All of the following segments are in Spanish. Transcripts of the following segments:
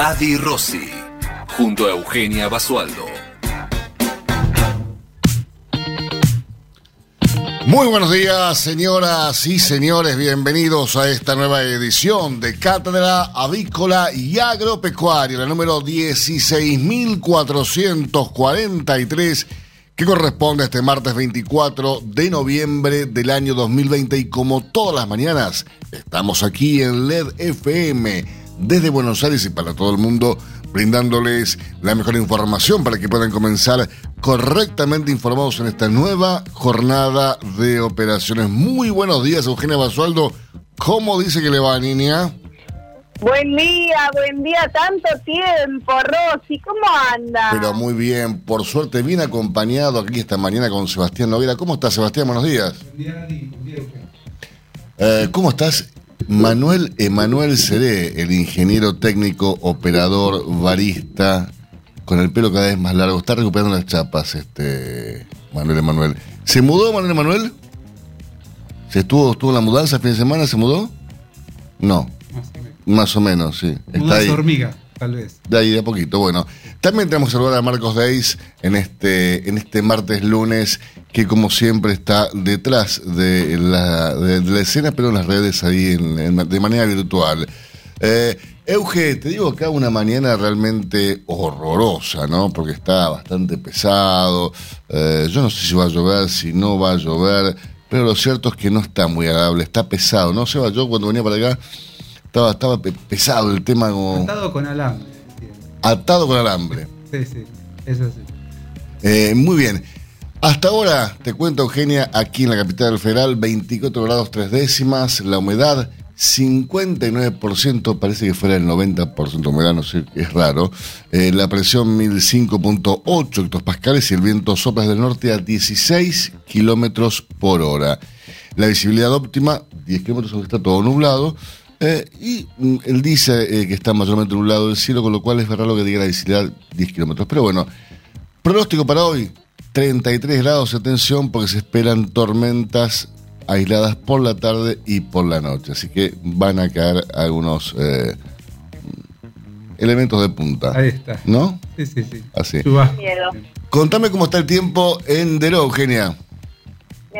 Adi Rossi, junto a Eugenia Basualdo. Muy buenos días, señoras y señores. Bienvenidos a esta nueva edición de Cátedra Avícola y Agropecuaria, la número 16.443, que corresponde a este martes 24 de noviembre del año 2020. Y como todas las mañanas, estamos aquí en LED FM desde Buenos Aires y para todo el mundo, brindándoles la mejor información para que puedan comenzar correctamente informados en esta nueva jornada de operaciones. Muy buenos días, Eugenia Basualdo. ¿Cómo dice que le va, niña? Buen día, buen día, tanto tiempo, Rosy, ¿cómo anda? Pero muy bien, por suerte bien acompañado aquí esta mañana con Sebastián Noguera. ¿Cómo estás, Sebastián? Buenos días. Buen día, eh, ¿Cómo estás? Manuel Emanuel Seré, el ingeniero técnico, operador, barista, con el pelo cada vez más largo, está recuperando las chapas, este Manuel Emanuel. ¿Se mudó Manuel Emanuel? ¿Se estuvo, estuvo en la mudanza el fin de semana? ¿Se mudó? No. Más o menos, sí. Está ahí. hormiga, tal vez. De ahí, de a poquito. Bueno, también tenemos que saludar a Marcos Deis en este, en este martes lunes, que como siempre está detrás de la, de, la escena, pero en las redes ahí de manera virtual. Eh, Euge, te digo acá una mañana realmente horrorosa, ¿no? Porque está bastante pesado. Eh, yo no sé si va a llover, si no va a llover, pero lo cierto es que no está muy agradable, está pesado, ¿no? Seba, yo cuando venía para acá estaba, estaba pesado el tema como... Atado con alambre. Atado con alambre. Sí, sí, eso sí. Eh, muy bien. Hasta ahora, te cuento Eugenia, aquí en la capital federal, 24 grados 3 décimas, la humedad 59%, parece que fuera el 90% de humedad, no sé, es raro. Eh, la presión 1005.8 hectopascales y el viento sopla del norte a 16 kilómetros por hora. La visibilidad óptima, 10 kilómetros, aunque está todo nublado. Eh, y mm, él dice eh, que está mayormente nublado el cielo, con lo cual es verdad lo que diga la visibilidad 10 kilómetros. Pero bueno, pronóstico para hoy, 33 grados de tensión porque se esperan tormentas aisladas por la tarde y por la noche. Así que van a caer algunos eh, elementos de punta. Ahí está. ¿No? Sí, sí, sí. Así. Miedo. Contame cómo está el tiempo en Deró, Eugenia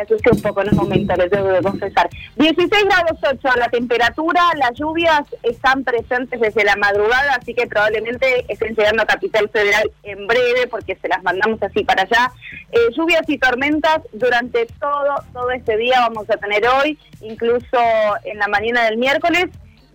me un poco en momento, les debo de confesar. 16 grados 8 la temperatura, las lluvias están presentes desde la madrugada, así que probablemente estén llegando a Capital Federal en breve, porque se las mandamos así para allá. Eh, lluvias y tormentas durante todo, todo este día vamos a tener hoy, incluso en la mañana del miércoles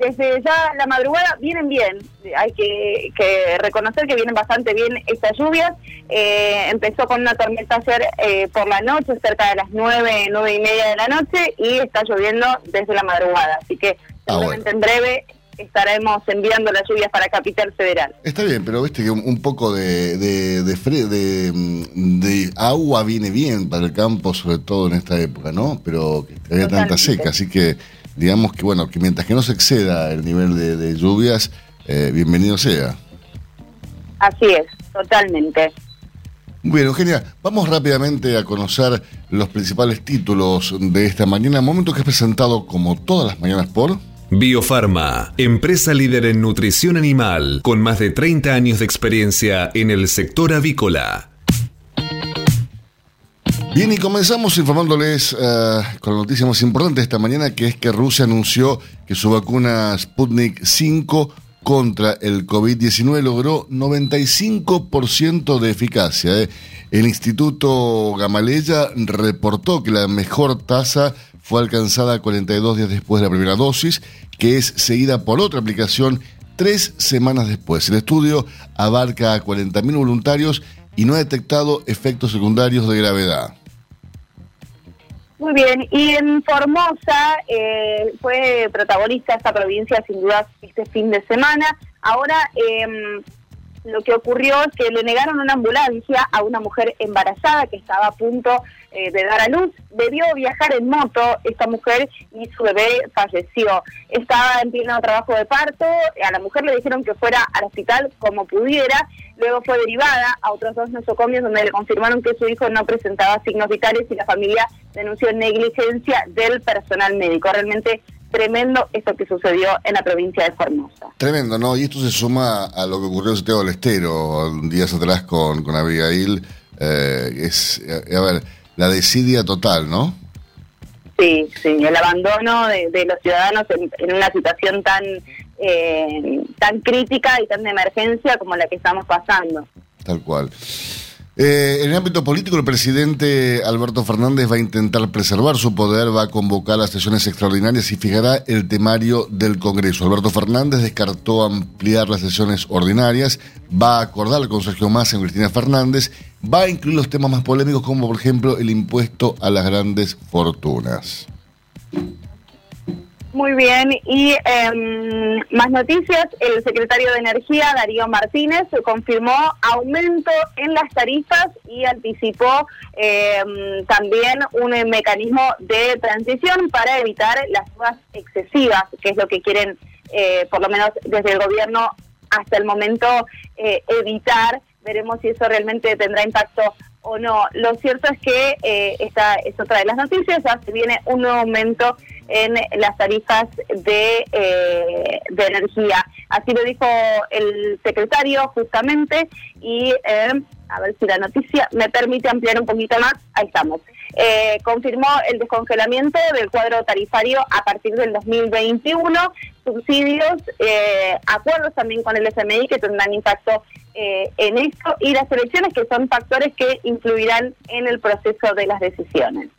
desde ya la madrugada vienen bien, hay que, reconocer que vienen bastante bien estas lluvias. Eh, empezó con una tormenta ayer eh, por la noche, cerca de las nueve, nueve y media de la noche, y está lloviendo desde la madrugada. Así que ah, seguramente en breve estaremos enviando las lluvias para Capital Federal. Está bien, pero viste que un, poco de, de, de, de, agua viene bien para el campo, sobre todo en esta época, ¿no? Pero que haya tanta seca, así que digamos que bueno, que mientras que no se exceda el nivel de, lluvias, eh, bienvenido sea. Así es, totalmente. Muy bien, Eugenia, vamos rápidamente a conocer los principales títulos de esta mañana, momento que es presentado como todas las mañanas por... Biofarma, empresa líder en nutrición animal, con más de 30 años de experiencia en el sector avícola. Bien, y comenzamos informándoles uh, con la noticia más importante esta mañana, que es que Rusia anunció que su vacuna Sputnik 5 contra el COVID-19 logró 95% de eficacia. ¿eh? El Instituto Gamaleya reportó que la mejor tasa fue alcanzada 42 días después de la primera dosis, que es seguida por otra aplicación tres semanas después. El estudio abarca a 40.000 voluntarios y no ha detectado efectos secundarios de gravedad. Muy bien, y en Formosa eh, fue protagonista esta provincia sin duda este fin de semana. Ahora eh, lo que ocurrió es que le negaron una ambulancia a una mujer embarazada que estaba a punto eh, de dar a luz. Debió viajar en moto esta mujer y su bebé falleció. Estaba en pleno trabajo de parto, a la mujer le dijeron que fuera al hospital como pudiera, luego fue derivada a otros dos nosocomios donde le confirmaron que su hijo no presentaba signos vitales y la familia denunció negligencia del personal médico. Realmente tremendo esto que sucedió en la provincia de Formosa. Tremendo, ¿no? Y esto se suma a lo que ocurrió en Santiago del Estero días atrás con, con Abigail. Eh, es, eh, a ver, la desidia total, ¿no? Sí, sí, el abandono de, los ciudadanos en, una situación tan, eh, tan crítica y tan de emergencia como la que estamos pasando. Tal cual. Eh, en el ámbito político, el presidente Alberto Fernández va a intentar preservar su poder, va a convocar las sesiones extraordinarias y fijará el temario del Congreso. Alberto Fernández descartó ampliar las sesiones ordinarias, va a acordar con Sergio Massa y Cristina Fernández, va a incluir los temas más polémicos como por ejemplo el impuesto a las grandes fortunas. Muy bien, y em, más noticias, el secretario de Energía, Darío Martínez, confirmó aumento en las tarifas y anticipó em, también un mecanismo de transición para evitar las subas excesivas, que es lo que quieren, eh, por lo menos desde el gobierno hasta el momento, eh, evitar. Veremos si eso realmente tendrá impacto o no. Lo cierto es que eh, esta es otra de las noticias, ya se viene un nuevo aumento en las tarifas de, eh, de energía. Así lo dijo el secretario justamente y eh, a ver si la noticia me permite ampliar un poquito más. Ahí estamos. Eh, confirmó el descongelamiento del cuadro tarifario a partir del 2021, subsidios, acuerdos también con el FMI que tendrán impacto en esto y las elecciones que son factores que influirán en el proceso de las decisiones.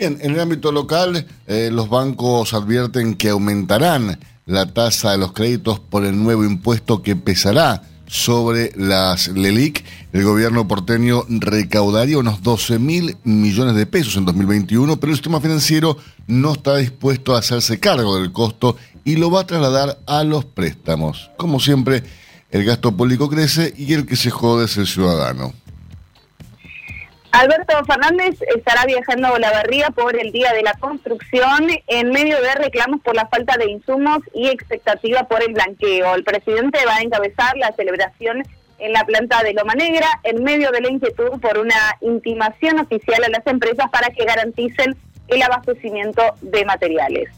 Bien, en el ámbito local, eh, los bancos advierten que aumentarán la tasa de los créditos por el nuevo impuesto que pesará sobre las LELIC. El gobierno porteño recaudaría unos 12 mil millones de pesos en 2021, pero el sistema financiero no está dispuesto a hacerse cargo del costo y lo va a trasladar a los préstamos. Como siempre, el gasto público crece y el que se jode es el ciudadano. Alberto Fernández estará viajando a Olavarría por el Día de la Construcción en medio de reclamos por la falta de insumos y expectativa por el blanqueo. El presidente va a encabezar la celebración en la planta de Loma Negra en medio de la inquietud por una intimación oficial a las empresas para que garanticen el abastecimiento de materiales.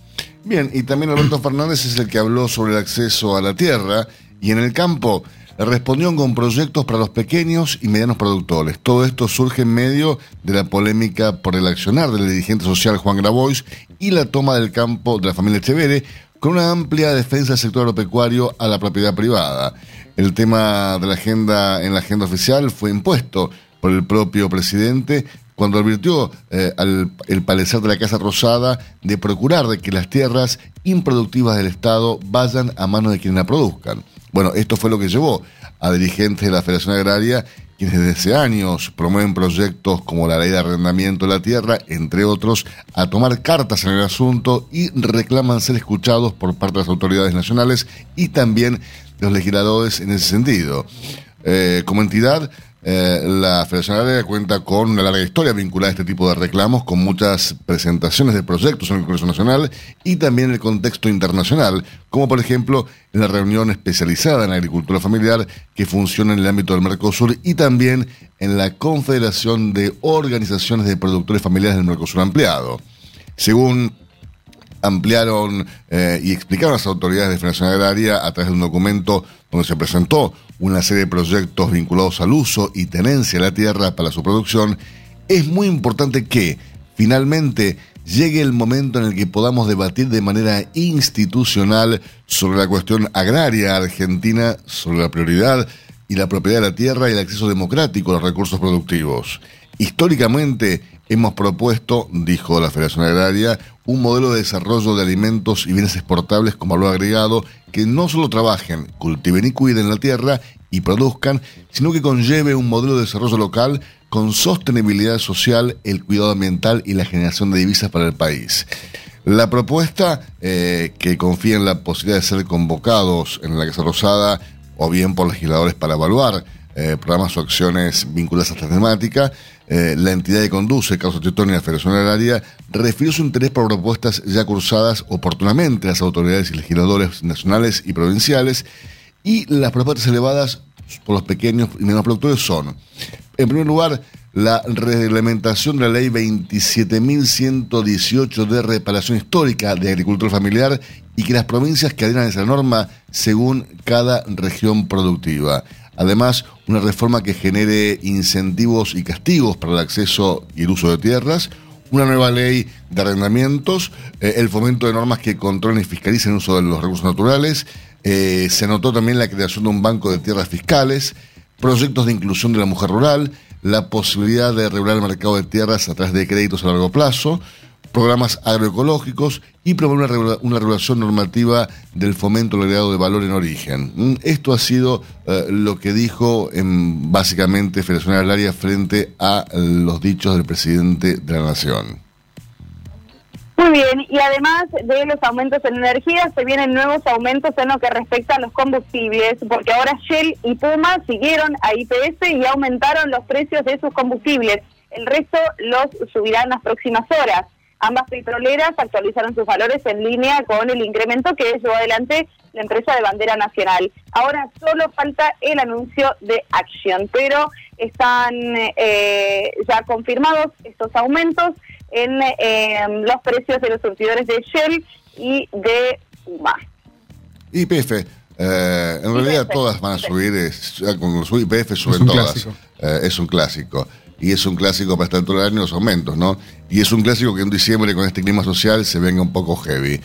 Bien, y también Alberto Fernández es el que habló sobre el acceso a la tierra y en el campo respondió con proyectos para los pequeños y medianos productores. Todo esto surge en medio de la polémica por el accionar del dirigente social Juan Grabois y la toma del campo de la familia Echevere con una amplia defensa del sector agropecuario a la propiedad privada. El tema de la agenda en la agenda oficial fue impuesto por el propio presidente cuando advirtió eh, al el parecer de la Casa Rosada de procurar de que las tierras improductivas del Estado vayan a manos de quienes la produzcan. Bueno, esto fue lo que llevó a dirigentes de la Federación Agraria, quienes desde hace años promueven proyectos como la ley de arrendamiento de la tierra, entre otros, a tomar cartas en el asunto y reclaman ser escuchados por parte de las autoridades nacionales y también los legisladores en ese sentido. Eh, como entidad, eh, la Federación Agraria cuenta con una larga historia vinculada a este tipo de reclamos, con muchas presentaciones de proyectos en el Congreso Nacional y también en el contexto internacional, como por ejemplo en la reunión especializada en agricultura familiar que funciona en el ámbito del Mercosur y también en la Confederación de Organizaciones de Productores Familiares del Mercosur Ampliado. Según ampliaron eh, y explicaron las autoridades de Federación Agraria a través de un documento donde se presentó una serie de proyectos vinculados al uso y tenencia de la tierra para su producción, es muy importante que finalmente llegue el momento en el que podamos debatir de manera institucional sobre la cuestión agraria argentina, sobre la prioridad y la propiedad de la tierra y el acceso democrático a los recursos productivos. Históricamente hemos propuesto, dijo la Federación Agraria, un modelo de desarrollo de alimentos y bienes exportables con valor agregado que no solo trabajen, cultiven y cuiden la tierra y produzcan, sino que conlleve un modelo de desarrollo local con sostenibilidad social, el cuidado ambiental y la generación de divisas para el país. La propuesta, eh, que confía en la posibilidad de ser convocados en la Casa Rosada o bien por legisladores para evaluar eh, programas o acciones vinculadas a esta temática, eh, la entidad que conduce Causa Teutónica Federación Agraria refirió su interés por propuestas ya cursadas oportunamente a las autoridades y legisladores nacionales y provinciales y las propuestas elevadas por los pequeños y menos productores son, en primer lugar, la reglamentación de la ley 27.118 de reparación histórica de agricultura familiar y que las provincias que adhieran a esa norma según cada región productiva. Además, una reforma que genere incentivos y castigos para el acceso y el uso de tierras, una nueva ley de arrendamientos, eh, el fomento de normas que controlen y fiscalicen el uso de los recursos naturales, eh, se notó también la creación de un banco de tierras fiscales, proyectos de inclusión de la mujer rural, la posibilidad de regular el mercado de tierras a través de créditos a largo plazo, programas agroecológicos y promover una, regulación normativa del fomento del agregado de valor en origen. Mm, esto ha sido eh, lo que dijo en, básicamente Federación Agraria frente a los dichos del presidente de la Nación. Muy bien, y además de los aumentos en energía, se vienen nuevos aumentos en lo que respecta a los combustibles, porque ahora Shell y Puma siguieron a IPS y aumentaron los precios de sus combustibles. El resto los subirán las próximas horas. Ambas petroleras actualizaron sus valores en línea con el incremento que llevó adelante la empresa de bandera nacional. Ahora solo falta el anuncio de Action, pero están eh, ya confirmados estos aumentos en em, los precios de los surtidores de Shell y de UMA. YPF, eh, en realidad todas van a subir, es, con los YPF suben todas. Eh, es un clásico y es un clásico para estar todo el año los aumentos, ¿no? Y es un clásico que en diciembre con este clima social se venga un poco heavy.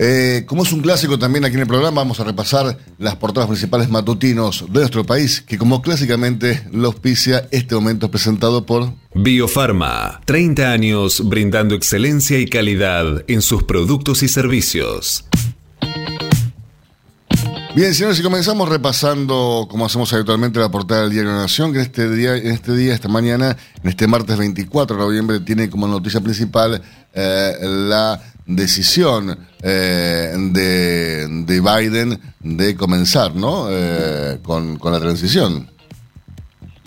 Eh, como es un clásico también aquí en el programa, vamos a repasar las portadas principales matutinos de nuestro país, que como clásicamente lo auspicia este momento presentado por Biofarma, 30 años brindando excelencia y calidad en sus productos y servicios. Bien, señores, y comenzamos repasando, como hacemos habitualmente, la portada del Diario de la Nación, que en este día, en este día, esta mañana, en este martes 24 de noviembre, tiene como noticia principal eh, la decisión eh, de, Biden de comenzar, ¿no? Eh, con, con la transición.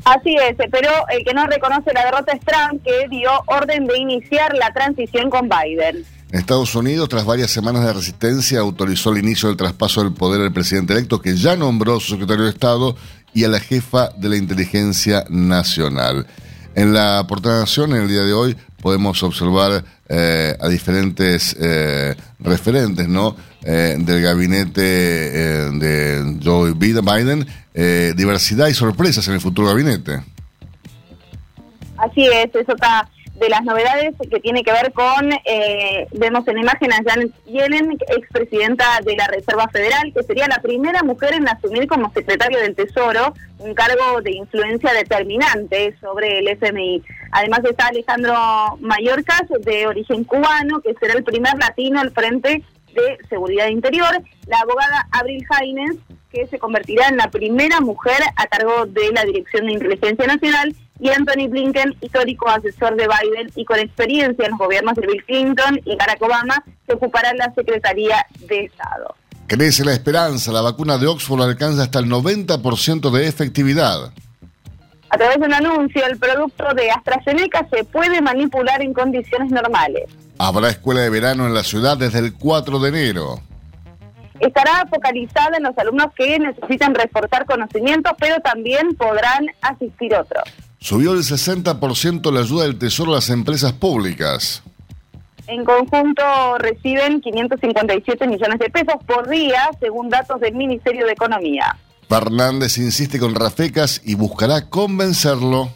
Así es, pero el que no reconoce la derrota es Trump, que dio orden de iniciar la transición con Biden. Estados Unidos, tras varias semanas de resistencia, autorizó el inicio del traspaso del poder al presidente electo, que ya nombró a su secretario de Estado y a la jefa de la inteligencia nacional. En la portada Nación, en el día de hoy, podemos observar eh, a diferentes eh, referentes ¿no? Eh, del gabinete de Joe Biden, diversidad y sorpresas en el futuro gabinete. Así es, eso está de las novedades que tiene que ver con, eh, vemos en imagen a Janet Yellen, expresidenta de la Reserva Federal, que sería la primera mujer en asumir como secretario del Tesoro un cargo de influencia determinante sobre el FMI. Además está Alejandro Mayorkas, de origen cubano, que será el primer latino al frente de Seguridad Interior, la abogada Abril Haines, que se convertirá en la primera mujer a cargo de la Dirección de Inteligencia Nacional, y Anthony Blinken, histórico asesor de Biden y con experiencia en los gobiernos de Bill Clinton y Barack Obama, se ocupará en la Secretaría de Estado. Crece la esperanza, la vacuna de Oxford alcanza hasta el 90% de efectividad. A través de un anuncio, el producto de AstraZeneca se puede manipular en condiciones normales. Habrá escuela de verano en la ciudad desde el 4 de enero estará focalizada en los alumnos que necesitan reforzar conocimientos, pero también podrán asistir otros. Subió el 60% la ayuda del Tesoro a las empresas públicas. En conjunto reciben 557 millones de pesos por día, según datos del Ministerio de Economía. Fernández insiste con Rafecas y buscará convencerlo.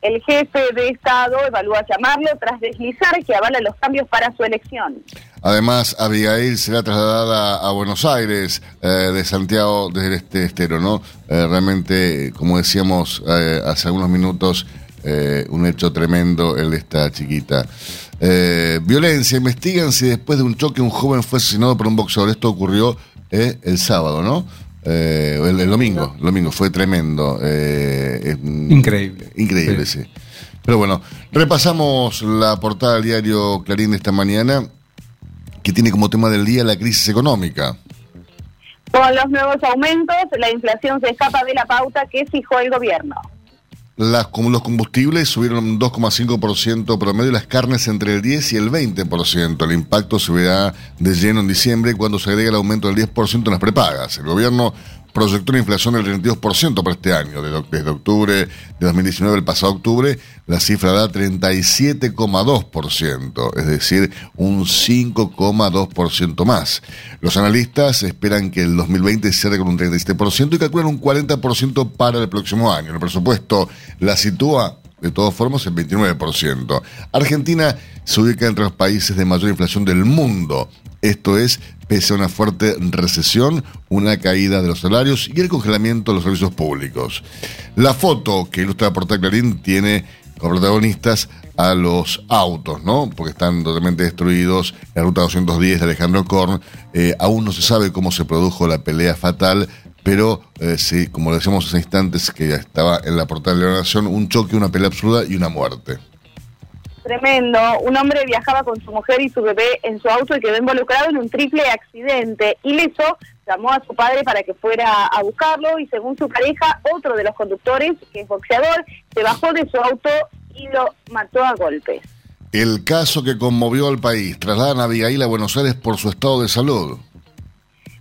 El jefe de Estado evalúa llamarlo tras deslizar que avala los cambios para su elección. Además, Abigail será trasladada a Buenos Aires eh, de Santiago desde este estero, ¿no? Eh, realmente, como decíamos eh, hace algunos minutos, un hecho tremendo el de esta chiquita. violencia, investigan si después de un choque un joven fue asesinado por un boxeador. Esto ocurrió el sábado, ¿no? el, el domingo, el domingo fue tremendo. Increíble. Increíble, sí. Pero bueno, repasamos la portada del diario Clarín de esta mañana, que tiene como tema del día la crisis económica. Con los nuevos aumentos, la inflación se escapa de la pauta que fijó el gobierno. Las, los combustibles subieron un 2,5% promedio y las carnes entre el 10 y el 20%. El impacto se verá de lleno en diciembre cuando se agrega el aumento del 10% en las prepagas. El gobierno proyectó una inflación del 32% para este año. Desde, octubre de 2019, el pasado octubre, la cifra da 37,2%, es decir, un 5,2% más. Los analistas esperan que el 2020 cierre con un 37% y calculan un 40% para el próximo año. El presupuesto la sitúa de todas formas, el 29%. Argentina se ubica entre los países de mayor inflación del mundo. Esto es, pese a una fuerte recesión, una caída de los salarios y el congelamiento de los servicios públicos. La foto que ilustra la portada Clarín tiene como protagonistas a los autos, ¿no? Porque están totalmente destruidos. La ruta 210 de Alejandro Korn. Eh, aún no se sabe cómo se produjo la pelea fatal pero eh, sí, como decíamos hace instantes que ya estaba en la portada de la Nación, un choque, una pelea absurda y una muerte. Tremendo. Un hombre viajaba con su mujer y su bebé en su auto y quedó involucrado en un triple accidente. Ileso llamó a su padre para que fuera a buscarlo y según su pareja, otro de los conductores, que es boxeador, se bajó de su auto y lo mató a golpes. El caso que conmovió al país. Trasladan a Abigail a Buenos Aires por su estado de salud.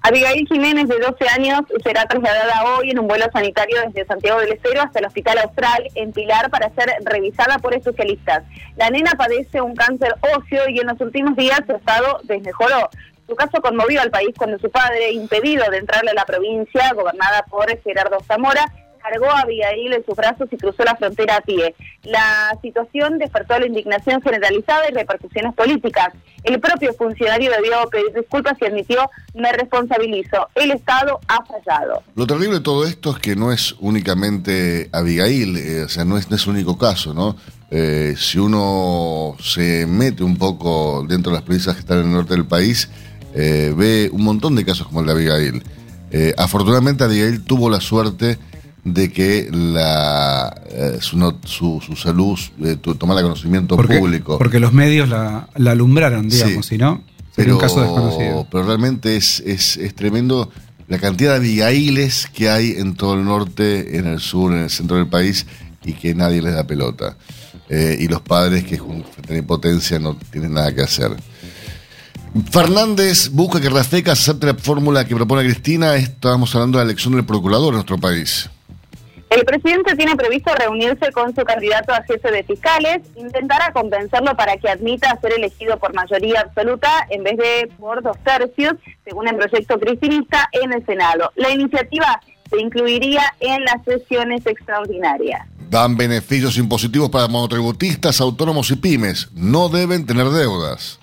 Abigail Jiménez, de 12 años, será trasladada hoy en un vuelo sanitario desde Santiago del Estero hasta el Hospital Austral en Pilar para ser revisada por especialistas. La nena padece un cáncer óseo y en los últimos días su estado desmejoró. Su caso conmovió al país cuando su padre, impedido de entrarle a la provincia, gobernada por Gerardo Zamora, cargó a Abigail en sus brazos y cruzó la frontera a pie. La situación despertó la indignación generalizada y repercusiones políticas. El propio funcionario debió pedir disculpas y admitió, me responsabilizo, el Estado ha fallado. Lo terrible de todo esto es que no es únicamente Abigail, eh, o sea, no es, no es único caso, ¿no? Eh, si uno se mete un poco dentro de las provincias que están en el norte del país, eh, ve un montón de casos como el de Abigail. Eh, afortunadamente Abigail tuvo la suerte de que la, eh, su, no- su, su salud eh, tomara conocimiento Porque, público. porque los medios la, la alumbraron, digamos, Sí. si no, sería pero, un caso desconocido. pero realmente es, es, es tremendo la cantidad de Abigailes que hay en todo el norte, en el sur, en el centro del país y que nadie les da pelota. Eh, y los padres que con impotencia no tienen nada que hacer. Fernández busca que Rafeca acepte la fórmula que propone Cristina. Estamos hablando de la elección del procurador en nuestro país. El presidente tiene previsto reunirse con su candidato a jefe de fiscales, intentará convencerlo para que admita ser elegido por mayoría absoluta en vez de por dos tercios, según el proyecto cristinista en el Senado. La iniciativa se incluiría en las sesiones extraordinarias. Dan beneficios impositivos para monotributistas, autónomos y pymes. No deben tener deudas.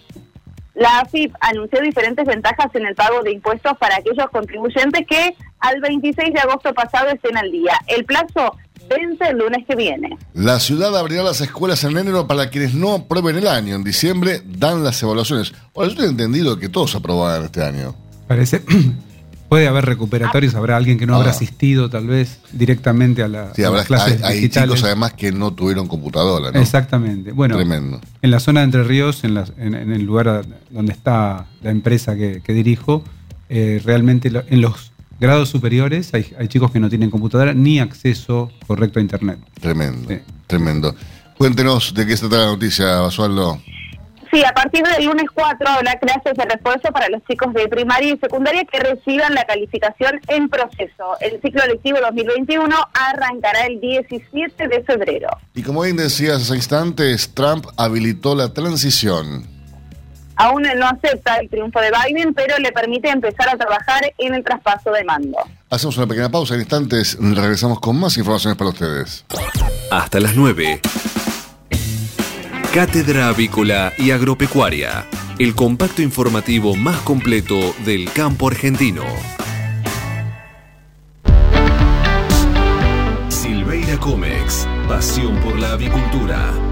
La AFIP anunció diferentes ventajas en el pago de impuestos para aquellos contribuyentes que al 26 de agosto pasado estén al día. El plazo vence el lunes que viene. La ciudad abrirá las escuelas en enero para quienes no aprueben el año. En diciembre dan las evaluaciones. Ahora, yo tengo entendido que todos aprobaban este año. Parece. Puede haber recuperatorios, habrá alguien que no habrá Ah. asistido tal vez directamente a, la, Sí, a habrá, las clases hay, chicos además que no tuvieron computadora, ¿no? Exactamente. Bueno, Tremendo. en la zona de Entre Ríos, en, las- en- en el lugar donde está la empresa que, que dirijo, eh, realmente lo- en los grados superiores hay, hay chicos que no tienen computadora ni acceso correcto a Internet. Tremendo. Sí. Tremendo. Cuéntenos de qué se trata la noticia, Basualdo. Sí, a partir del lunes 4 habrá clases de refuerzo para los chicos de primaria y secundaria que reciban la calificación en proceso. El ciclo lectivo 2021 arrancará el 17 de febrero. Y como bien decías hace instantes, Trump habilitó la transición. Aún no acepta el triunfo de Biden, pero le permite empezar a trabajar en el traspaso de mando. Hacemos una pequeña pausa en instantes. Regresamos con más informaciones para ustedes. Hasta las 9. Cátedra Avícola y Agropecuaria, el compacto informativo más completo del campo argentino. Silveira Comex, pasión por la avicultura.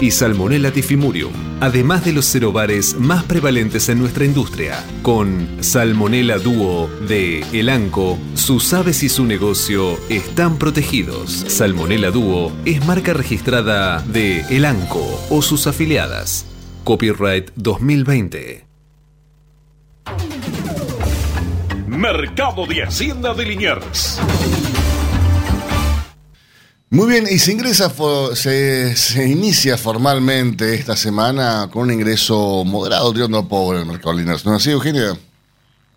y Salmonella tifimurium, además de los cerobares más prevalentes en nuestra industria. Con Salmonella Duo de Elanco, sus aves y su negocio están protegidos. Salmonella Duo es marca registrada de Elanco o sus afiliadas. Copyright 2020. Mercado de Hacienda de Liniers. Muy bien, y se ingresa, se, se inicia formalmente esta semana con un ingreso moderado, tirando pobre en el mercado lineal. ¿No es así, Eugenia?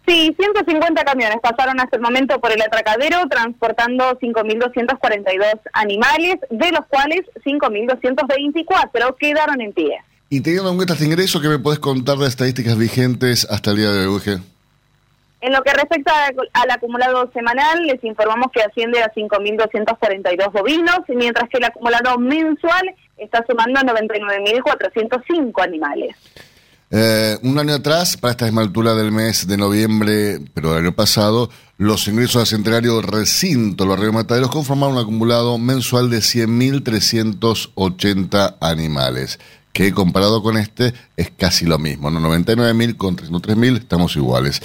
Sí, 150 camiones pasaron hasta el momento por el atracadero transportando 5.242 animales, de los cuales 5.224 quedaron en pie. Y teniendo en cuenta este ingreso, ¿qué me puedes contar de estadísticas vigentes hasta el día de hoy, Euge? En lo que respecta al acumulado semanal, les informamos que asciende a 5.242 bovinos, mientras que el acumulado mensual está sumando a 99.405 animales. Eh, un año atrás, para esta misma del mes de noviembre, pero del año pasado, los ingresos al centenario recinto, los Río Mataderos, conformaron un acumulado mensual de 100.380 animales, que comparado con este es casi lo mismo, ¿no? 99.000 con 303.000, estamos iguales.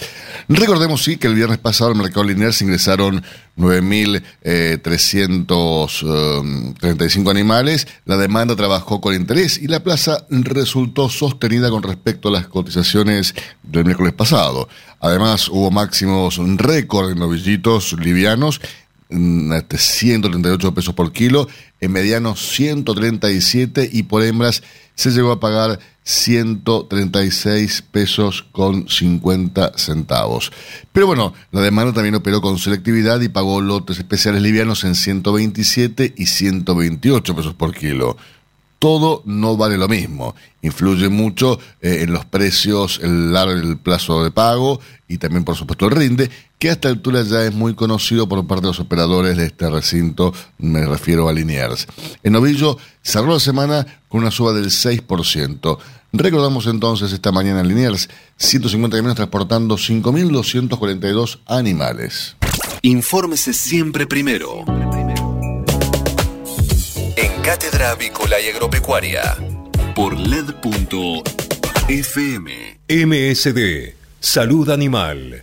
Recordemos, sí, que el viernes pasado al mercado lineal se ingresaron 9.335 animales, la demanda trabajó con interés y la plaza resultó sostenida con respecto a las cotizaciones del miércoles pasado. Además, hubo máximos récord en novillitos livianos, mm, hasta 138 pesos por kilo, en medianos 137 y por hembras se llegó a pagar 136 pesos con 50 centavos. Pero bueno, la demanda también operó con selectividad y pagó lotes especiales livianos en 127 y 128 pesos por kilo. Todo no vale lo mismo. Influye mucho eh, en los precios, el, el plazo de pago y también, por supuesto, el rinde, que a esta altura ya es muy conocido por parte de los operadores de este recinto, me refiero a Liniers. En Novillo cerró la semana con una suba del 6%. Recordamos entonces esta mañana en Liniers, 150 camiones transportando 5.242 animales. Infórmese siempre primero. En Cátedra Avícola y Agropecuaria. Por LED.fm. MSD, Salud Animal.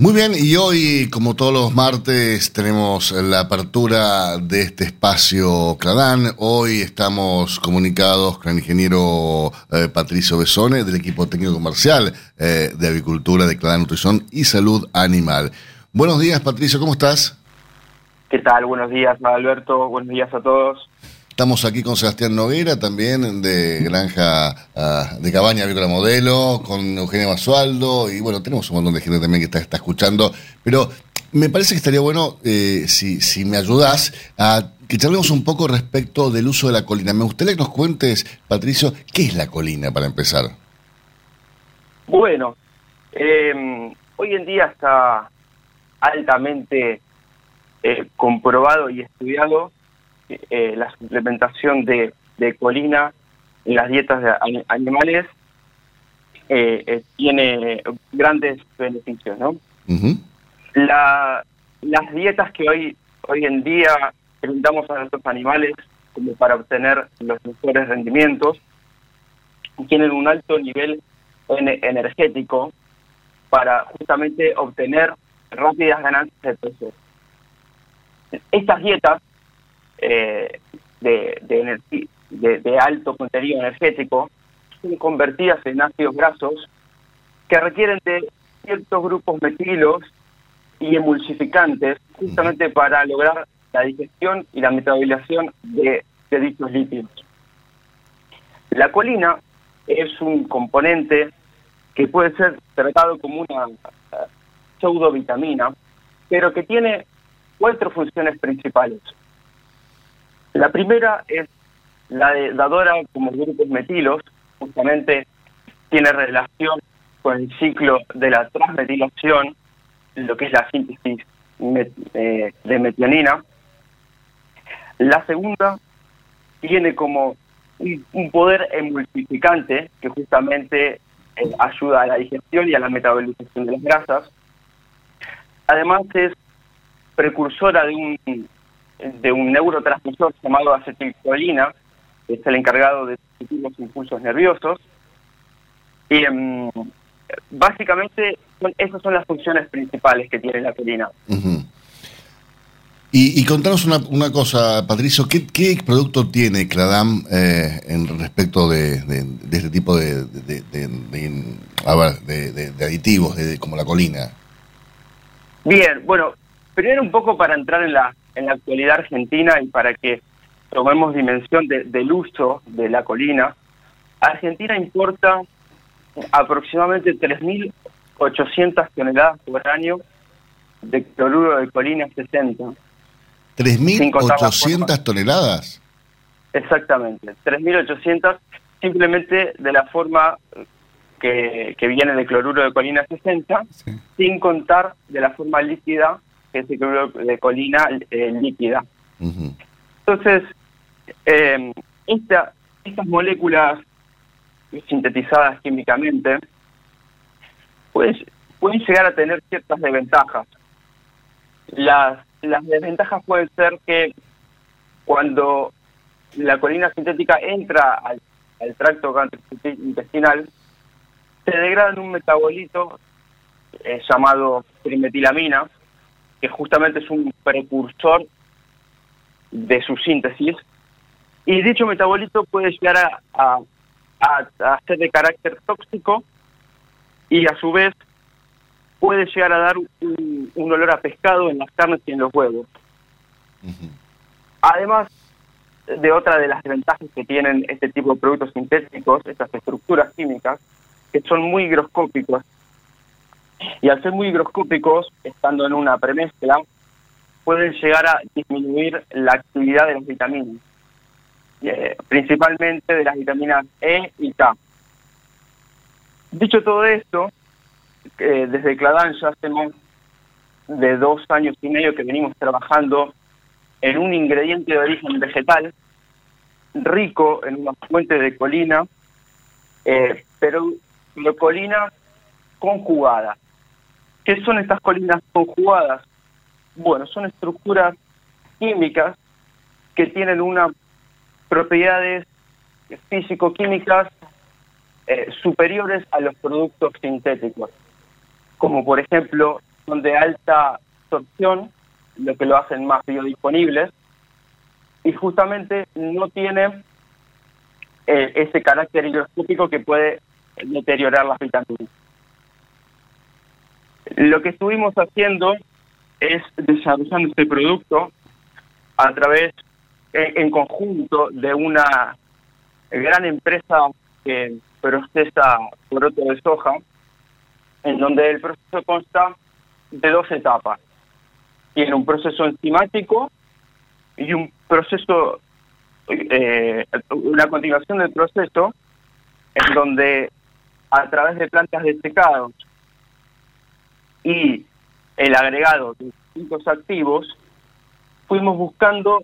Muy bien, y hoy, como todos los martes, tenemos la apertura de este espacio Cladán. Hoy estamos comunicados con el ingeniero eh, Patricio Besone del equipo técnico comercial eh, de avicultura de Cladán Nutrición y Salud Animal. Buenos días, Patricio, ¿cómo estás? ¿Qué tal? Buenos días, Alberto. Buenos días a todos. Estamos aquí con Sebastián Noguera, también de Granja ah, de Cabaña Agrícola Modelo, con Eugenia Basualdo, y bueno, tenemos un montón de gente también que está, está escuchando, pero me parece que estaría bueno, eh, si, si me ayudás, a que charlemos un poco respecto del uso de la colina. Me gustaría que nos cuentes, Patricio, ¿qué es la colina para empezar? Bueno, eh, hoy en día está altamente eh, comprobado y estudiado eh, la suplementación de, colina en las dietas de animales eh, eh, tiene grandes beneficios, ¿no? la, las dietas que hoy hoy en día brindamos a nuestros animales como para obtener los mejores rendimientos tienen un alto nivel energético para justamente obtener rápidas ganancias de peso. Estas dietas eh, de, de, alto contenido energético son convertidas en ácidos grasos que requieren de ciertos grupos metilos y emulsificantes justamente para lograr la digestión y la metabolización de, de dichos lípidos. La colina es un componente que puede ser tratado como una pseudovitamina, pero que tiene cuatro funciones principales. La primera es la de dadora como grupos metilos, justamente tiene relación con el ciclo de la transmetilación, lo que es la síntesis eh, de metionina. La segunda tiene como un, poder emulsificante que justamente eh, ayuda a la digestión y a la metabolización de las grasas. Además es precursora de un de un neurotransmisor llamado acetilcolina, que es el encargado de los impulsos nerviosos. Y em, básicamente esas son las funciones principales que tiene la colina. y, contanos una, una, cosa, Patricio, ¿qué, qué producto tiene Cladam eh, en respecto de, este tipo de, de, aditivos como la colina? Bien, bueno, primero un poco para entrar en la, en la actualidad argentina y para que tomemos dimensión del uso de la colina, Argentina importa aproximadamente 3.800 toneladas por año de cloruro de colina 60. ¿3.800 toneladas? Exactamente, 3.800 simplemente de la forma que, que, viene de cloruro de colina 60, sin contar de la forma líquida que es el cloruro de colina eh, líquida. Entonces, eh, estas moléculas sintetizadas químicamente pues, pueden llegar a tener ciertas desventajas. Las, las desventajas pueden ser que cuando la colina sintética entra al, tracto intestinal, se degrada en un metabolito eh, llamado trimetilamina, que justamente es un precursor de su síntesis, y dicho metabolito puede llegar a, a, ser de carácter tóxico y a su vez puede llegar a dar un, olor a pescado en las carnes y en los huevos. Además de otra de las ventajas que tienen este tipo de productos sintéticos, estas estructuras químicas, que son muy higroscópicos y al ser muy higroscópicos, estando en una premezcla, pueden llegar a disminuir la actividad de las vitaminas, eh, principalmente de las vitaminas E y K. Dicho todo esto, desde Cladán ya hacemos de dos años y medio que venimos trabajando en un ingrediente de origen vegetal, rico en una fuente de colina, eh, pero colina conjugada. ¿Qué son estas colinas conjugadas? Bueno, son estructuras químicas que tienen unas propiedades físico-químicas eh, superiores a los productos sintéticos, como por ejemplo son de alta absorción, lo que lo hacen más biodisponibles, y justamente no tiene eh, ese carácter higroscópico que puede deteriorar las vitaminas. Lo que estuvimos haciendo es desarrollando este producto a través, en, conjunto, de una gran empresa que procesa poroto de soja, en donde el proceso consta de dos etapas. Tiene un proceso enzimático y un proceso, eh, una continuación del proceso, en donde a través de plantas de secado y el agregado de distintos activos, fuimos buscando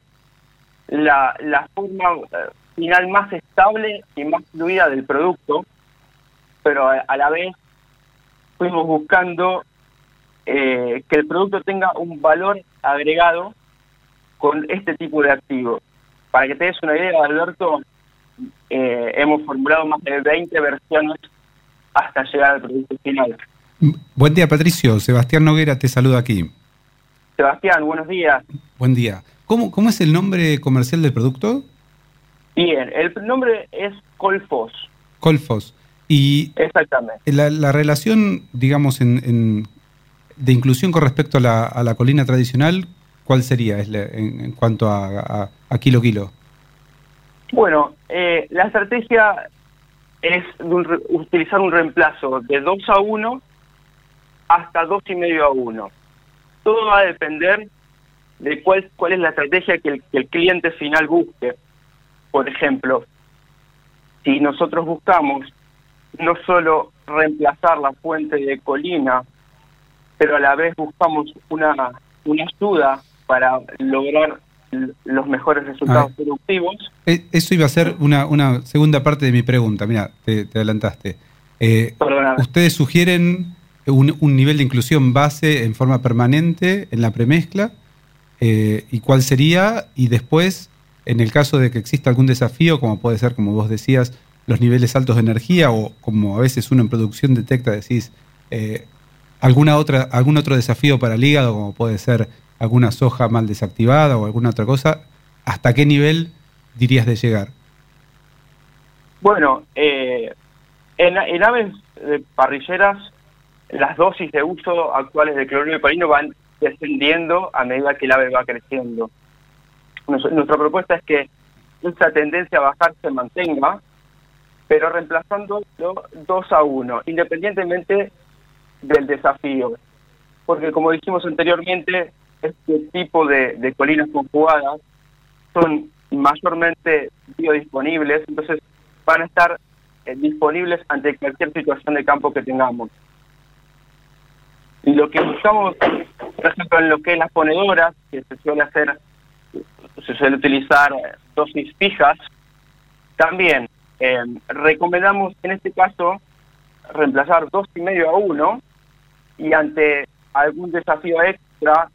la, la forma eh, final más estable y más fluida del producto, pero a, la vez fuimos buscando eh, que el producto tenga un valor agregado con este tipo de activos. Para que te des una idea, Alberto, eh, hemos formulado más de 20 versiones hasta llegar al producto final. Buen día, Patricio. Sebastián Noguera te saluda aquí. Sebastián, buenos días. Buen día. ¿Cómo, cómo es el nombre comercial del producto? Bien, el nombre es Colfos. Colfos. Y Exactamente. La, la relación, digamos, en, de inclusión con respecto a la, a la colina tradicional, ¿cuál sería en, cuanto a, a, kilo kilo? Bueno, eh, la estrategia es utilizar un reemplazo de 2 a 1 hasta dos y medio a 1. Todo va a depender de cuál, cuál es la estrategia que el, cliente final busque. Por ejemplo, si nosotros buscamos no solo reemplazar la fuente de colina, pero a la vez buscamos una, una ayuda para lograr los mejores resultados productivos. E, eso iba a ser una, una segunda parte de mi pregunta. Mira, te, adelantaste. Eh, ustedes sugieren un, nivel de inclusión base en forma permanente en la premezcla eh, y cuál sería y después en el caso de que exista algún desafío como puede ser como vos decías los niveles altos de energía o como a veces uno en producción detecta decís eh, alguna otra algún otro desafío para el hígado como puede ser alguna soja mal desactivada o alguna otra cosa hasta qué nivel dirías de llegar bueno eh, en, en aves parrilleras las dosis de uso actuales de cloruro de colino van descendiendo a medida que el ave va creciendo. Nuestra propuesta es que esta tendencia a bajar se mantenga, pero reemplazándolo 2 a 1, independientemente del desafío. Porque como dijimos anteriormente, este tipo de, colinas conjugadas son mayormente biodisponibles, entonces van a estar eh, disponibles ante cualquier situación de campo que tengamos. Y lo que buscamos, por ejemplo, en lo que es las ponedoras, que se suele hacer, se suele utilizar dosis fijas, también eh, recomendamos en este caso reemplazar dos y medio a uno y ante algún desafío extra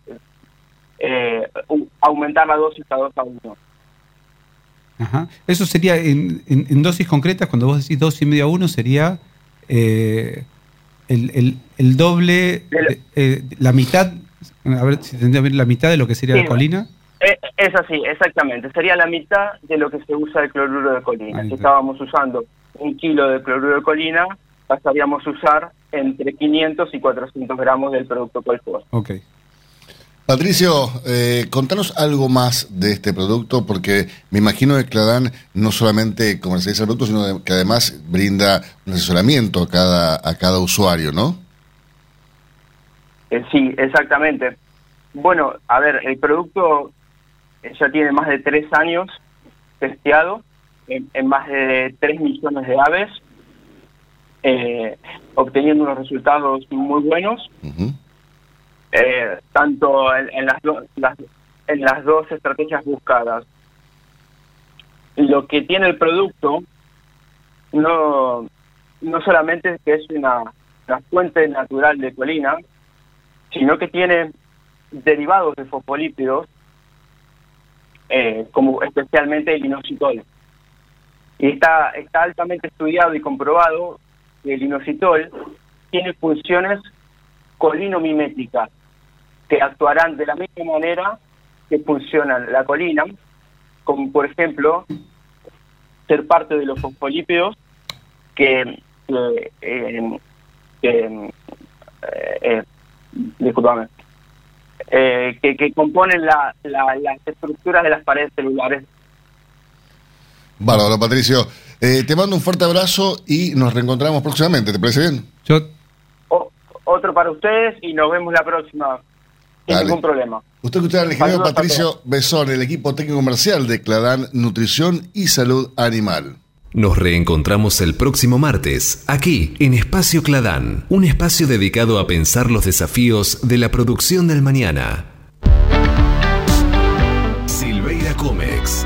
eh, aumentar la dosis a dos a uno. Ajá. Eso sería en, en, dosis concretas, cuando vos decís dos y medio a uno, sería eh, el, el, doble, eh, la mitad, a ver si tendría la mitad de lo que sería la colina. Eh, es así, exactamente. Sería la mitad de lo que se usa el cloruro de colina. Si estábamos usando un kilo de cloruro de colina, pasaríamos a usar entre 500 y 400 gramos del producto colfos. Ok. Patricio, eh, contanos algo más de este producto, porque me imagino que Cladán no solamente comercializa el producto, sino que además brinda un asesoramiento a cada, a cada usuario, ¿no? Eh, sí, exactamente. Bueno, a ver, el producto ya tiene más de tres años testeado en, más de tres millones de aves, eh, obteniendo unos resultados muy buenos. Eh, tanto en, las, en las dos estrategias buscadas. Lo que tiene el producto no, no solamente es que es una, una fuente natural de colina, sino que tiene derivados de fosfolípidos, eh, como especialmente el inositol. Y está, está altamente estudiado y comprobado que el inositol tiene funciones colino-miméticas que actuarán de la misma manera que funciona la colina, como por ejemplo ser parte de los fosfolípidos que, que, eh, que eh, disculpame, eh, que, que, componen la, la, las estructuras de las paredes celulares. Bárbaro, Patricio. Eh, te mando un fuerte abrazo y nos reencontramos próximamente. ¿Te parece bien? Yo O- otro para ustedes y nos vemos la próxima. Sin Dale. ningún problema. Usted escucha al ingeniero Saludos Patricio Besón, el equipo técnico comercial de Cladán Nutrición y Salud Animal. Nos reencontramos el próximo martes, aquí en Espacio Cladán, un espacio dedicado a pensar los desafíos de la producción del mañana. Silveira Comex,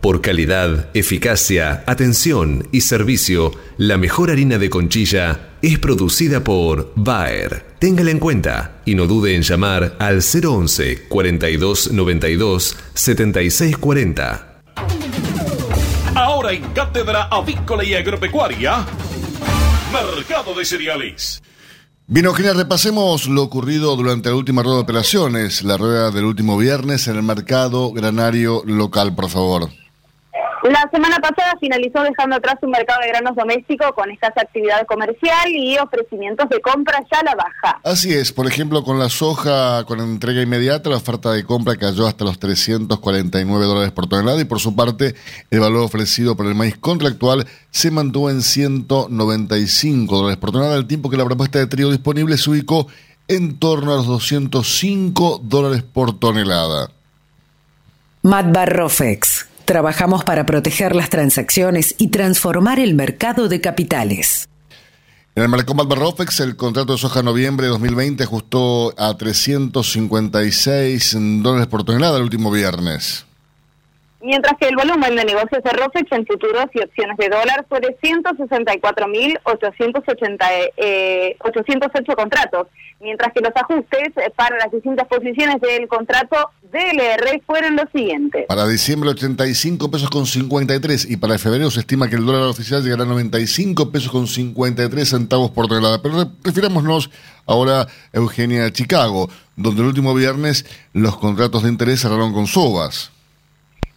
Por calidad, eficacia, atención y servicio, la mejor harina de conchilla es producida por Bayer. Téngala en cuenta y no dude en llamar al 011 42 92 76 40. Ahora en Cátedra Avícola y Agropecuaria, Mercado de Cereales. Bien, Eugenia, repasemos lo ocurrido durante la última rueda de operaciones, la rueda del último viernes en el mercado granario local, por favor. La semana pasada finalizó dejando atrás un mercado de granos doméstico con escasa actividad comercial y ofrecimientos de compra ya a la baja. Así es, por ejemplo, con la soja con entrega inmediata, la oferta de compra cayó hasta los 349 dólares por tonelada y por su parte el valor ofrecido por el maíz contractual se mantuvo en 195 dólares por tonelada, al tiempo que la propuesta de trigo disponible se ubicó en torno a los 205 dólares por tonelada. Matbarrofex. Trabajamos para proteger las transacciones y transformar el mercado de capitales. En el mercado Malbarrofex, el contrato de soja noviembre de 2020 ajustó a 356 dólares por tonelada el último viernes. Mientras que el volumen de negocios de ROFEX en futuros y opciones de dólar fue de 164.808 eh, 808 contratos, mientras que los ajustes eh, para las distintas posiciones del contrato DLR fueron los siguientes. Para diciembre 85 pesos con 53 y para febrero se estima que el dólar oficial llegará a 95 pesos con 53 centavos por tonelada. Pero re- refirámonos ahora, Eugenia, a Chicago, donde el último viernes los contratos de interés cerraron con subas.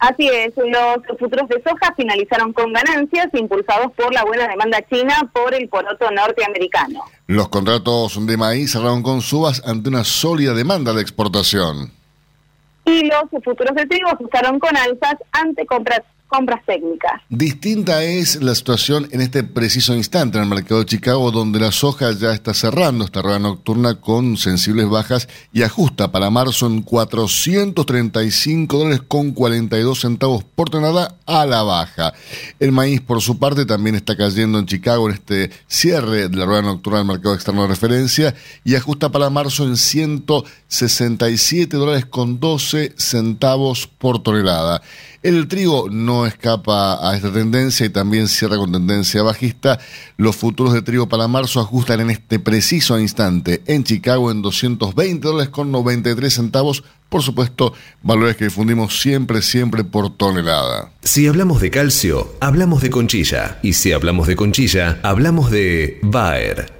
Así es, los futuros de soja finalizaron con ganancias impulsados por la buena demanda china por el poroto norteamericano. Los contratos de maíz cerraron con subas ante una sólida demanda de exportación. Y los futuros de trigo ajustaron con alzas ante compras, compras técnicas. Distinta es la situación en este preciso instante en el mercado de Chicago, donde la soja ya está cerrando esta rueda nocturna con sensibles bajas y ajusta para marzo en 435 dólares con 42 centavos por tonelada a la baja. El maíz, por su parte, también está cayendo en Chicago en este cierre de la rueda nocturna del mercado externo de referencia y ajusta para marzo en 167 dólares con 12 centavos por tonelada. El trigo no escapa a esta tendencia y también cierra con tendencia bajista. Los futuros de trigo para marzo ajustan en este preciso instante en Chicago en 220 dólares con 93 centavos. Por supuesto, valores que difundimos siempre, siempre por tonelada. Si hablamos de calcio, hablamos de conchilla. Y si hablamos de conchilla, hablamos de Bayer.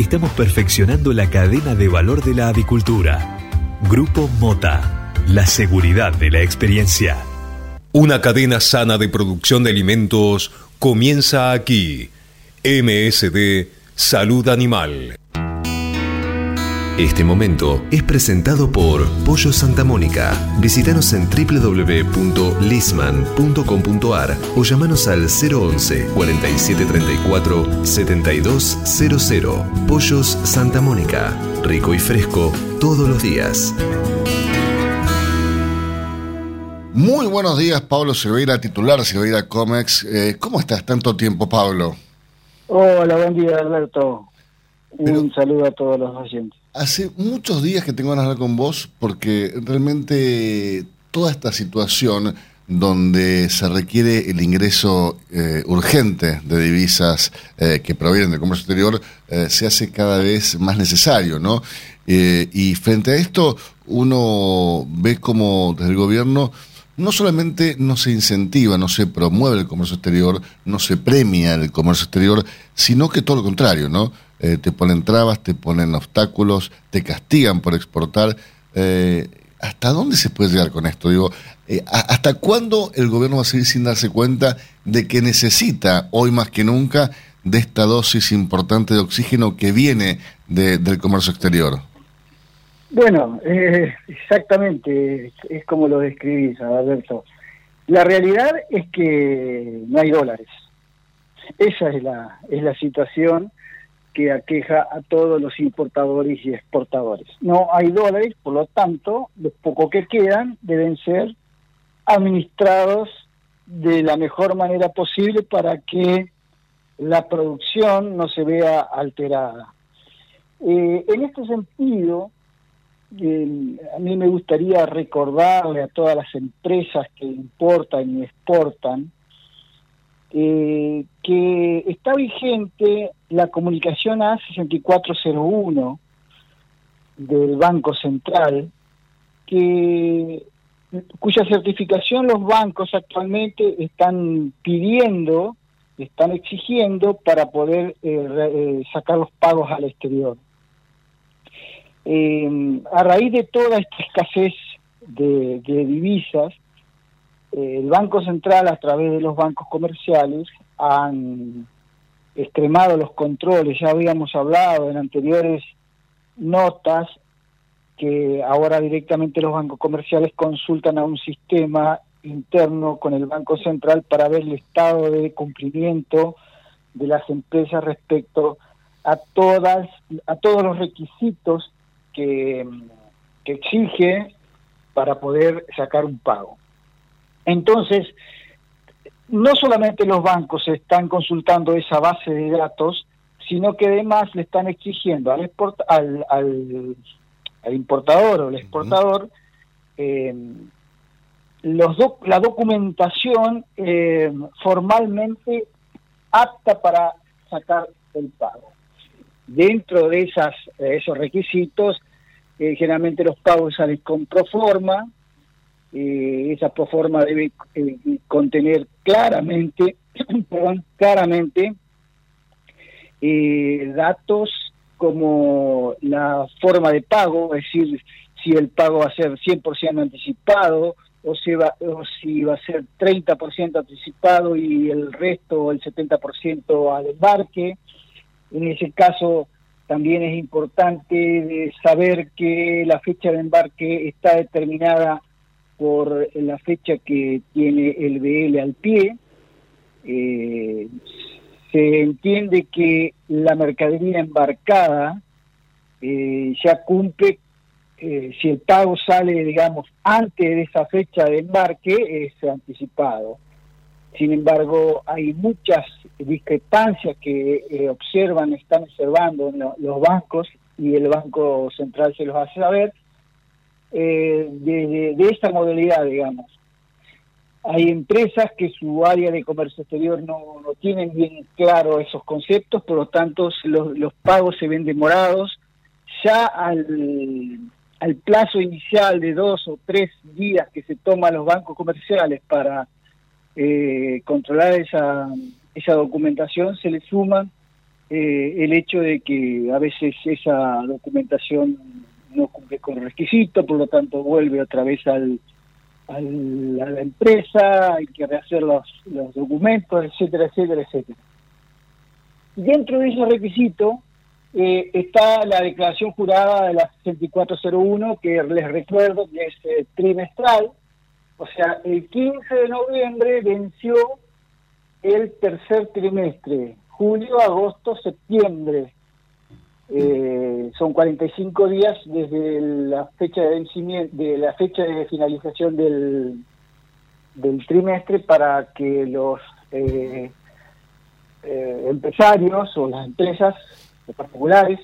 estamos perfeccionando la cadena de valor de la avicultura. Grupo Mota, la seguridad de la experiencia. Una cadena sana de producción de alimentos comienza aquí. MSD Salud Animal. Este momento es presentado por Pollo Santa Mónica. Visítanos en www.lisman.com.ar o llamanos al 011 4734 7200. Pollos Santa Mónica. Rico y fresco todos los días. Muy buenos días, Pablo Silveira, titular Silveira Comex. Eh, ¿Cómo estás? Tanto tiempo, Pablo. Hola, buen día, Alberto. Un saludo a todos los oyentes. Hace muchos días que tengo ganas hablar con vos porque realmente toda esta situación donde se requiere el ingreso eh, urgente de divisas eh, que provienen del comercio exterior eh, se hace cada vez más necesario, ¿no? y frente a esto uno ve como desde el gobierno no solamente no se incentiva, no se promueve el comercio exterior, no se premia el comercio exterior, sino que todo lo contrario, ¿no? Eh, te ponen trabas, te ponen obstáculos, te castigan por exportar. Eh, ¿Hasta dónde se puede llegar con esto? Digo, eh, ¿hasta cuándo el gobierno va a seguir sin darse cuenta de que necesita, hoy más que nunca, de esta dosis importante de oxígeno que viene del comercio exterior? Bueno, exactamente, es como lo describís, Alberto. La realidad es que no hay dólares. Esa es la, es la situación que aqueja a todos los importadores y exportadores. No hay dólares, por lo tanto, los pocos que quedan deben ser administrados de la mejor manera posible para que la producción no se vea alterada. Eh, en este sentido, a mí me gustaría recordarle a todas las empresas que importan y exportan eh, que está vigente la comunicación A6401 del Banco Central, que cuya certificación los bancos actualmente están pidiendo, están exigiendo para poder eh, eh, sacar los pagos al exterior. a raíz de toda esta escasez de divisas, el Banco Central a través de los bancos comerciales han extremado los controles, ya habíamos hablado en anteriores notas que ahora directamente los bancos comerciales consultan a un sistema interno con el Banco Central para ver el estado de cumplimiento de las empresas respecto a todas a todos los requisitos que, que exige para poder sacar un pago. Entonces, no solamente los bancos están consultando esa base de datos, sino que además le están exigiendo al, al, importador o al exportador eh, los la documentación eh, formalmente apta para sacar el pago. Dentro de esas, esos requisitos, eh, generalmente los pagos salen con proforma, eh, esa proforma debe eh, contener claramente, perdón, claramente eh, datos como la forma de pago, es decir, si el pago va a ser 100% anticipado o si, va, o si va a ser 30% anticipado y el resto, el 70% al embarque. En ese caso, también es importante saber que la fecha de embarque está determinada por la fecha que tiene el BL al pie. Eh, se entiende que la mercadería embarcada eh, ya cumple, eh, si el pago sale, digamos, antes de esa fecha de embarque, es anticipado. Sin embargo, hay muchas discrepancias que observan, están observando los bancos y el Banco Central se los hace saber, eh, de, de, esta modalidad, digamos. Hay empresas que su área de comercio exterior no, no tienen bien claro esos conceptos, por lo tanto los, los pagos se ven demorados. Ya al, al plazo inicial de dos o tres días que se toman los bancos comerciales para eh, controlar esa, esa documentación, se le suma eh, el hecho de que a veces esa documentación no cumple con el requisito, por lo tanto vuelve otra vez al, a la empresa, hay que rehacer los, documentos, etcétera, etcétera, etcétera. Dentro de ese requisito eh, está la declaración jurada de la 6401, que les recuerdo que es eh, trimestral, o sea, el 15 de noviembre venció el tercer trimestre, julio, agosto, septiembre. Eh, son 45 días desde la fecha de vencimiento, de la fecha de finalización del, del trimestre para que los eh, eh, empresarios o las empresas particulares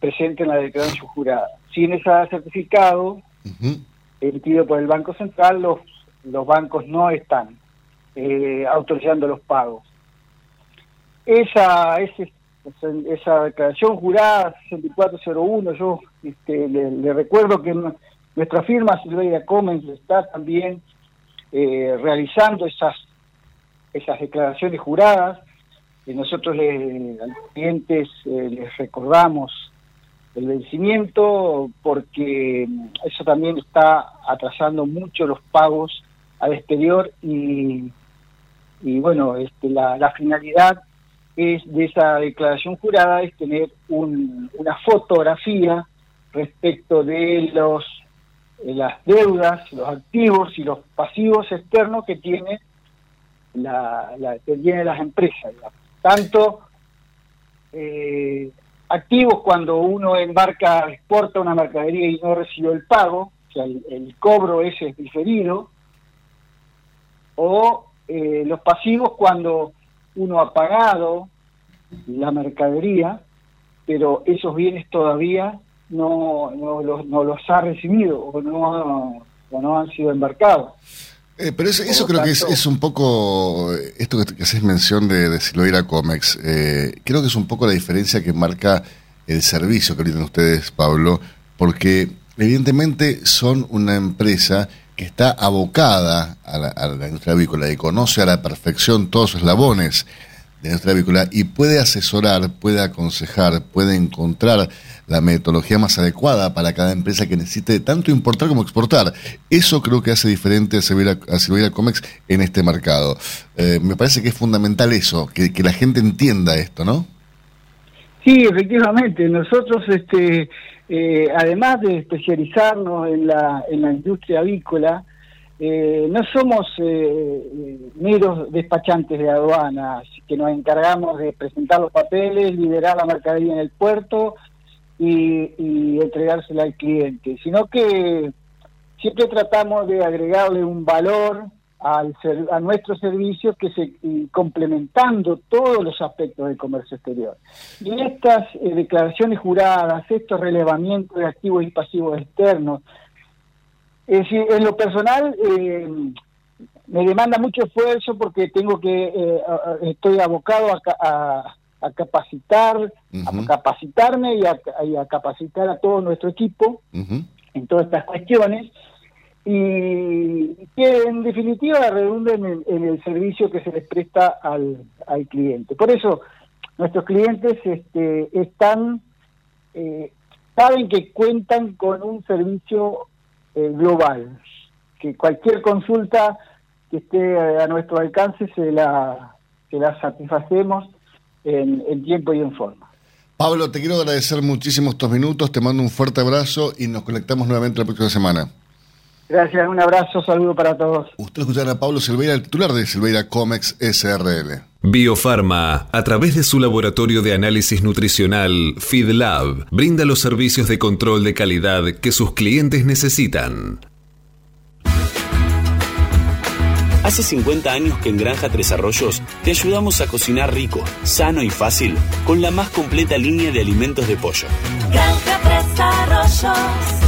presenten la declaración jurada. Sin ese certificado emitido por el Banco Central, los, los bancos no están autorizando los pagos. Esa, ese esa declaración jurada 6401, yo este, le, recuerdo que nuestra firma Silveira Comens está también eh, realizando esas esas declaraciones juradas. Y nosotros le, a los clientes eh, les recordamos el vencimiento porque eso también está atrasando mucho los pagos al exterior y, y bueno, este, la finalidad es de esa declaración jurada es tener una fotografía respecto de los las deudas, los activos y los pasivos externos que tiene la, que tiene las empresas, tanto eh, activos cuando uno embarca, exporta una mercadería y no recibió el pago, o sea, el, cobro ese es diferido, o eh, los pasivos cuando uno ha pagado la mercadería, pero esos bienes todavía no, no, los, no los ha recibido o no, no han sido embarcados. Eh, pero eso, creo que es, un poco, esto que, haces mención de, de Silveira Comex, eh, creo que es un poco la diferencia que marca el servicio que brindan ustedes, Pablo, porque evidentemente son una empresa está abocada a la, a industria avícola y conoce a la perfección todos sus eslabones de nuestra avícola y puede asesorar, puede aconsejar, puede encontrar la metodología más adecuada para cada empresa que necesite tanto importar como exportar. Eso creo que hace diferente a Silveira, Comex en este mercado. Eh, me parece que es fundamental eso, que, que la gente entienda esto, ¿no? Sí, efectivamente. Nosotros, este, eh, además de especializarnos en la, en la industria avícola, eh, no somos eh, meros despachantes de aduanas que nos encargamos de presentar los papeles, liderar la mercadería en el puerto y, y entregársela al cliente, sino que siempre tratamos de agregarle un valor al a nuestro servicio que se complementando todos los aspectos del comercio exterior. Y estas eh, declaraciones juradas, estos relevamientos de activos y pasivos externos, es decir, en lo personal eh, me demanda mucho esfuerzo porque tengo que, eh, estoy abocado a, capacitar, a capacitarme y a, capacitar a todo nuestro equipo en todas estas cuestiones y que en definitiva redunden en, el servicio que se les presta al, cliente. Por eso nuestros clientes este, están, eh, saben que cuentan con un servicio eh, global, que cualquier consulta que esté a nuestro alcance se la, se la satisfacemos en, en tiempo y en forma. Pablo, te quiero agradecer muchísimo estos minutos, te mando un fuerte abrazo y nos conectamos nuevamente la próxima semana. Gracias, un abrazo, saludo para todos. Usted escuchará a Pablo Silveira, el titular de Silveira Comex SRL. Biofarma, a través de su laboratorio de análisis nutricional, FeedLab, brinda los servicios de control de calidad que sus clientes necesitan. Hace 50 años que en Granja Tres Arroyos te ayudamos a cocinar rico, sano y fácil con la más completa línea de alimentos de pollo. Granja Tres Arroyos,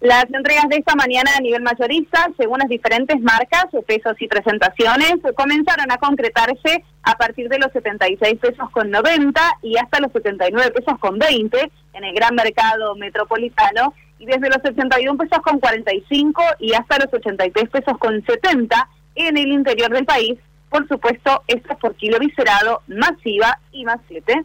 Las entregas de esta mañana a nivel mayorista, según las diferentes marcas, pesos y presentaciones, comenzaron a concretarse a partir de los 76 pesos con 90 y hasta los 79 pesos con 20 en el gran mercado metropolitano y desde los 81 pesos con 45 y hasta los 83 pesos con 70 en el interior del país. Por supuesto, esto es por kilo viscerado, masiva y más 7.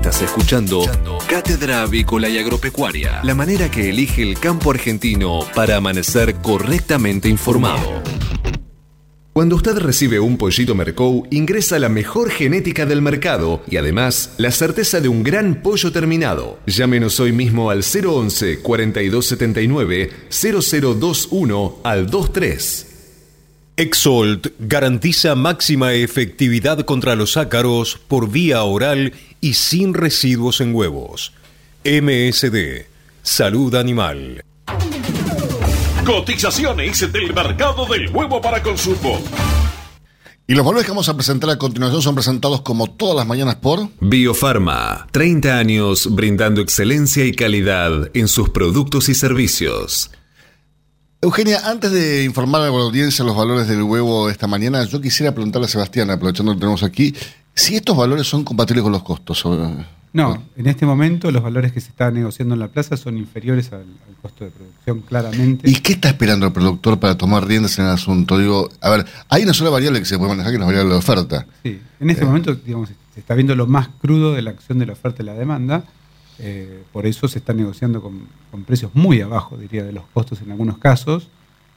Estás escuchando Cátedra Avícola y Agropecuaria, la manera que elige el campo argentino para amanecer correctamente informado. Cuando usted recibe un pollito Mercou, ingresa la mejor genética del mercado y además la certeza de un gran pollo terminado. Llámenos hoy mismo al 011 4279 0021 al 23. Exolt garantiza máxima efectividad contra los ácaros por vía oral y sin residuos en huevos. MSD, Salud Animal. Cotizaciones del mercado del huevo para consumo. Y los valores que vamos a presentar a continuación son presentados como todas las mañanas por Biofarma, 30 años brindando excelencia y calidad en sus productos y servicios. Eugenia, antes de informar a la audiencia los valores del huevo esta mañana, yo quisiera preguntarle a Sebastián, aprovechando que tenemos aquí, si estos valores son compatibles con los costos. No, en este momento los valores que se están negociando en la plaza son inferiores al, al costo de producción, claramente. ¿Y qué está esperando el productor para tomar riendas en el asunto? Digo, a ver, hay una sola variable que se puede manejar, que es la variable de oferta. Sí, en este Eh. momento, digamos, se está viendo lo más crudo de la acción de la oferta y la demanda. eh, por eso se está negociando con, con precios muy abajo, diría, de los costos en algunos casos.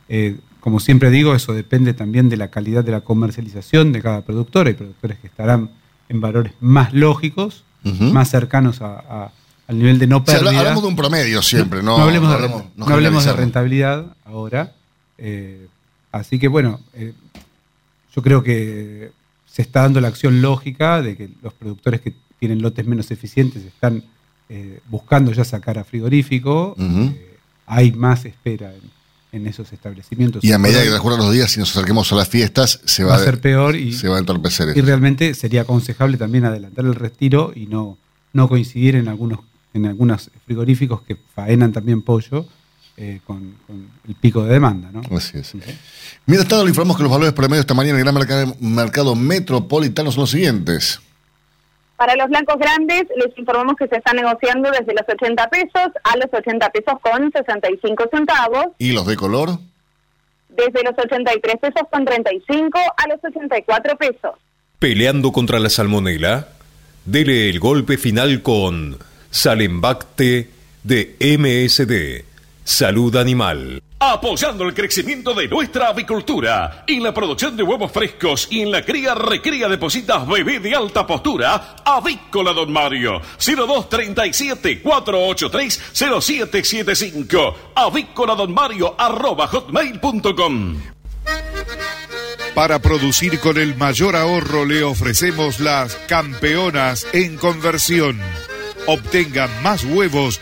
Eh, como siempre digo, eso depende también de la calidad de la comercialización de cada productor. Hay productores que estarán en valores más lógicos, más cercanos a- a- al nivel de no O sea, pérdida. hablamos de un promedio siempre, ¿no? No hablemos, de, hablemos- renta- no no hablemos de generalizamos. rentabilidad ahora. eh, así que bueno, eh, yo creo que se está dando la acción lógica de que los productores que tienen lotes menos eficientes están eh, buscando ya sacar a frigorífico. Hay más espera en, en esos establecimientos. Y a medida que transcurran los días y nos acerquemos a las fiestas, se va, va a ser peor y, se va a entorpecer y realmente sería aconsejable también adelantar el retiro y no, no coincidir en algunos en algunos frigoríficos que faenan también pollo eh, con, con el pico de demanda. ¿no? Así es. Mientras tanto, le informamos que los valores promedio esta mañana en el gran mercado, mercado metropolitano son los siguientes. Para los blancos grandes, les informamos que se está negociando desde los 80 pesos a los 80 pesos con 65 centavos, ¿Y los de color? desde los 83 pesos con 35 a los 84 pesos. Peleando contra la salmonela, dele el golpe final con Salembacte de MSD, Salud Animal. Apoyando el crecimiento de nuestra avicultura, en la producción de huevos frescos y en la cría recría de positas bebé de alta postura, Avícola Don Mario, 0237 483 0775, avícola don Mario arroba hotmail.com. Para producir con el mayor ahorro le ofrecemos las campeonas en conversión. Obtenga más huevos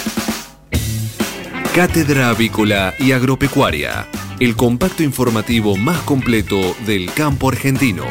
Cátedra Avícola y Agropecuaria, el compacto informativo más completo del campo argentino.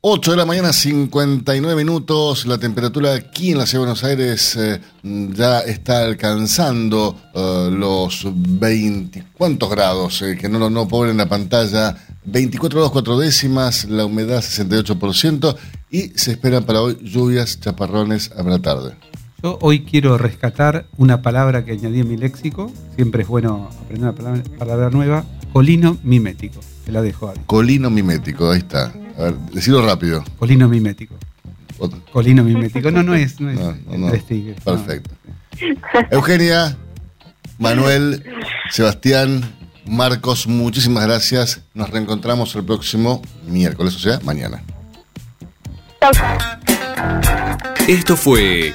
8 de la mañana, 59 minutos. La temperatura aquí en la ciudad de Buenos Aires eh, ya está alcanzando eh, los 20. ¿Cuántos grados? Eh, que no lo no ponen en la pantalla. 24 grados 4 décimas, la humedad 68% y se esperan para hoy lluvias, chaparrones a tarde. Yo hoy quiero rescatar una palabra que añadí en mi léxico. Siempre es bueno aprender una palabra, palabra nueva. Colino mimético. Te la dejo, Adi. Colino mimético, ahí está. A ver, decilo rápido. Colino mimético. Otro. Colino mimético. No, no es. No es No, no. Perfecto. Eugenia, Manuel, Sebastián, Marcos, muchísimas gracias. Nos reencontramos el próximo miércoles, o sea, mañana. Esto fue